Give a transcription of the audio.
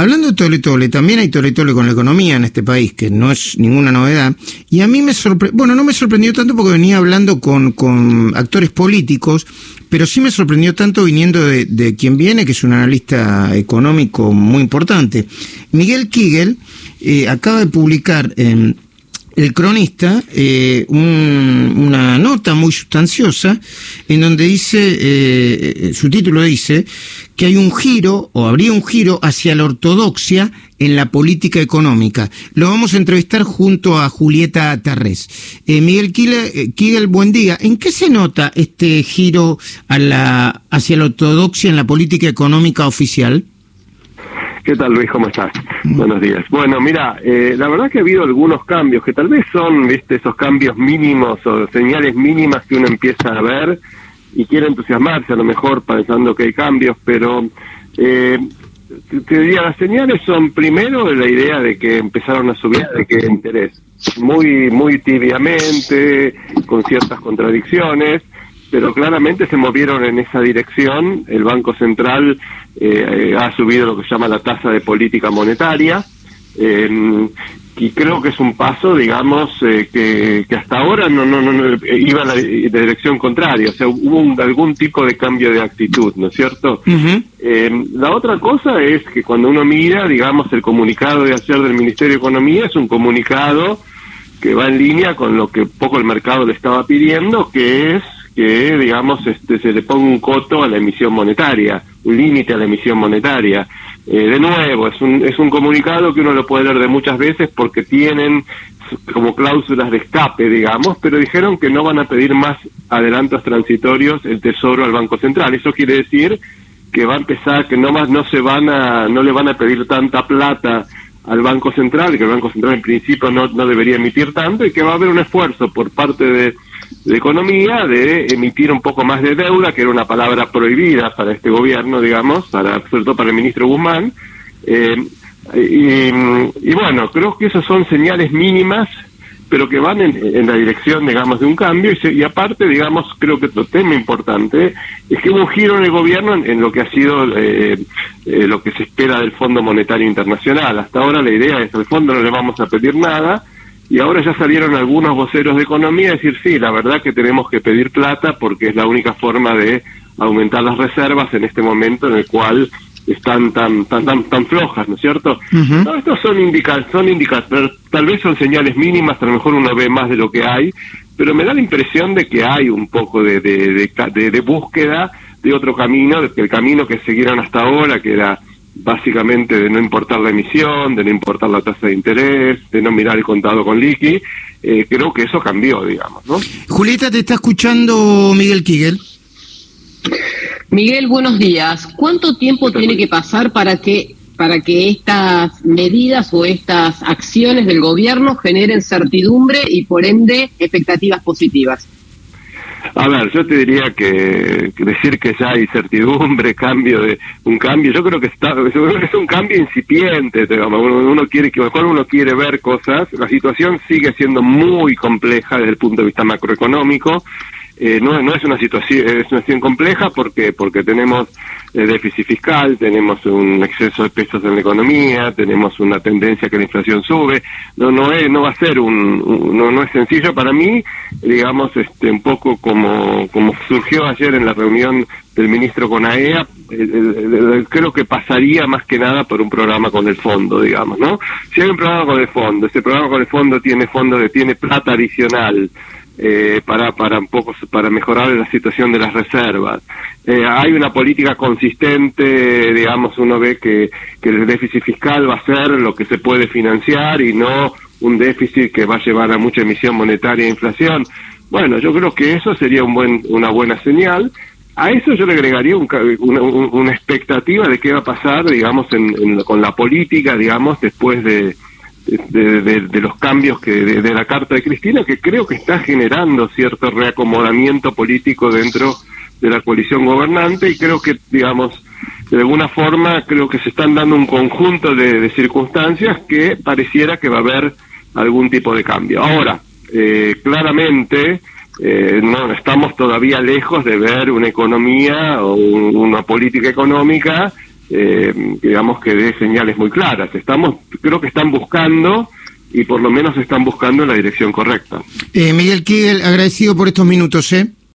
Hablando de tole tole, también hay tole tole con la economía en este país, que no es ninguna novedad. Y a mí me sorprendió, bueno, no me sorprendió tanto porque venía hablando con, con actores políticos, pero sí me sorprendió tanto viniendo de, de quien viene, que es un analista económico muy importante. Miguel Kigel eh, acaba de publicar en el cronista eh, una nota muy sustanciosa en donde dice, eh, eh, su título dice, que hay un giro, o habría un giro hacia la ortodoxia en la política económica. Lo vamos a entrevistar junto a Julieta Tarrés. Miguel Kigel, buen día. ¿En qué se nota este giro hacia la ortodoxia en la política económica oficial? ¿Qué tal Luis? ¿Cómo estás? Buenos días. Bueno, mira, eh, la verdad que ha habido algunos cambios que tal vez son, viste, esos cambios mínimos o señales mínimas que uno empieza a ver y quiere entusiasmarse a lo mejor pensando que hay cambios, pero eh, te diría, las señales son primero la idea de que empezaron a subir de que interés, muy, muy tibiamente, con ciertas contradicciones, pero claramente se movieron en esa dirección. El Banco Central eh, ha subido lo que se llama la tasa de política monetaria. Eh, y creo que es un paso, digamos, eh, que, hasta ahora no, no, no, iba en la dirección contraria, o sea, hubo algún tipo de cambio de actitud, ¿no es cierto? la otra cosa es que cuando uno mira, digamos, el comunicado de ayer del Ministerio de Economía es un comunicado que va en línea con lo que poco el mercado le estaba pidiendo, que es que, digamos, este, se le ponga un coto a la emisión monetaria, un límite a la emisión monetaria. Eh, de nuevo, es un, es un comunicado que uno lo puede leer de muchas veces porque tienen como cláusulas de escape, digamos, pero dijeron que no van a pedir más adelantos transitorios el Tesoro al Banco Central. Eso quiere decir que va a empezar, que no más no se van a, no le van a pedir tanta plata al Banco Central, que el Banco Central en principio no, no debería emitir tanto y que va a haber un esfuerzo por parte de de Economía de emitir un poco más de deuda, que era una palabra prohibida para este gobierno, digamos, para, sobre todo para el ministro Guzmán. Eh, y, bueno, creo que esas son señales mínimas, pero que van en, la dirección, digamos, de un cambio. Y, aparte, digamos, creo que otro tema importante es que hubo un giro en el gobierno en, lo que ha sido eh, eh, lo que se espera del Fondo Monetario Internacional. Hasta ahora la idea es que al fondo no le vamos a pedir nada, y ahora ya salieron algunos voceros de economía a decir, sí, la verdad que tenemos que pedir plata porque es la única forma de aumentar las reservas en este momento en el cual están tan tan tan, tan flojas, ¿no es cierto? no, estos son indicadores, son indicadores, tal vez son señales mínimas, a lo mejor uno ve más de lo que hay, pero me da la impresión de que hay un poco de, de, de, de búsqueda de otro camino, de que el camino que siguieron hasta ahora, que era básicamente de no importar la emisión, de no importar la tasa de interés, de no mirar el contado con liqui, eh, creo que eso cambió, digamos, ¿no? Julieta, te está escuchando Miguel Kigel. Miguel, buenos días. ¿Cuánto tiempo tiene que pasar para que para que estas medidas o estas acciones del gobierno generen certidumbre y por ende expectativas positivas? A ver, yo te diría que, decir que ya hay certidumbre, cambio de un cambio, yo creo que está es un cambio incipiente, digamos, uno, quiere que mejor uno quiere ver cosas, la situación sigue siendo muy compleja desde el punto de vista macroeconómico, eh, no, no es una situación es una situación compleja porque porque tenemos eh, déficit fiscal, tenemos un exceso de pesos en la economía, tenemos una tendencia que la inflación sube, no no es no va a ser un, no no es sencillo para mí, digamos este un poco como como surgió ayer en la reunión del ministro con AEA, eh, creo que pasaría más que nada por un programa con el fondo, digamos, ¿no? Si hay un programa con el fondo, ese programa con el fondo tiene fondo que tiene plata adicional eh, para para un poco para mejorar la situación de las reservas. Eh, hay una política consistente, digamos, uno ve que, que el déficit fiscal va a ser lo que se puede financiar y no un déficit que va a llevar a mucha emisión monetaria e inflación. Bueno, yo creo que eso sería un buen, una buena señal. A eso yo le agregaría una, expectativa de qué va a pasar, digamos, con la política, digamos, después de, de, los cambios que de, la carta de Cristina, que creo que está generando cierto reacomodamiento político dentro de la coalición gobernante y creo que, digamos, de alguna forma creo que se están dando un conjunto de, circunstancias que pareciera que va a haber algún tipo de cambio. Ahora, eh, claramente, eh, no estamos todavía lejos de ver una economía o una política económica eh, digamos que dé señales muy claras. Estamos, creo que están buscando y por lo menos están buscando la dirección correcta. Eh, Miguel Kigel, agradecido por estos minutos, ¿eh?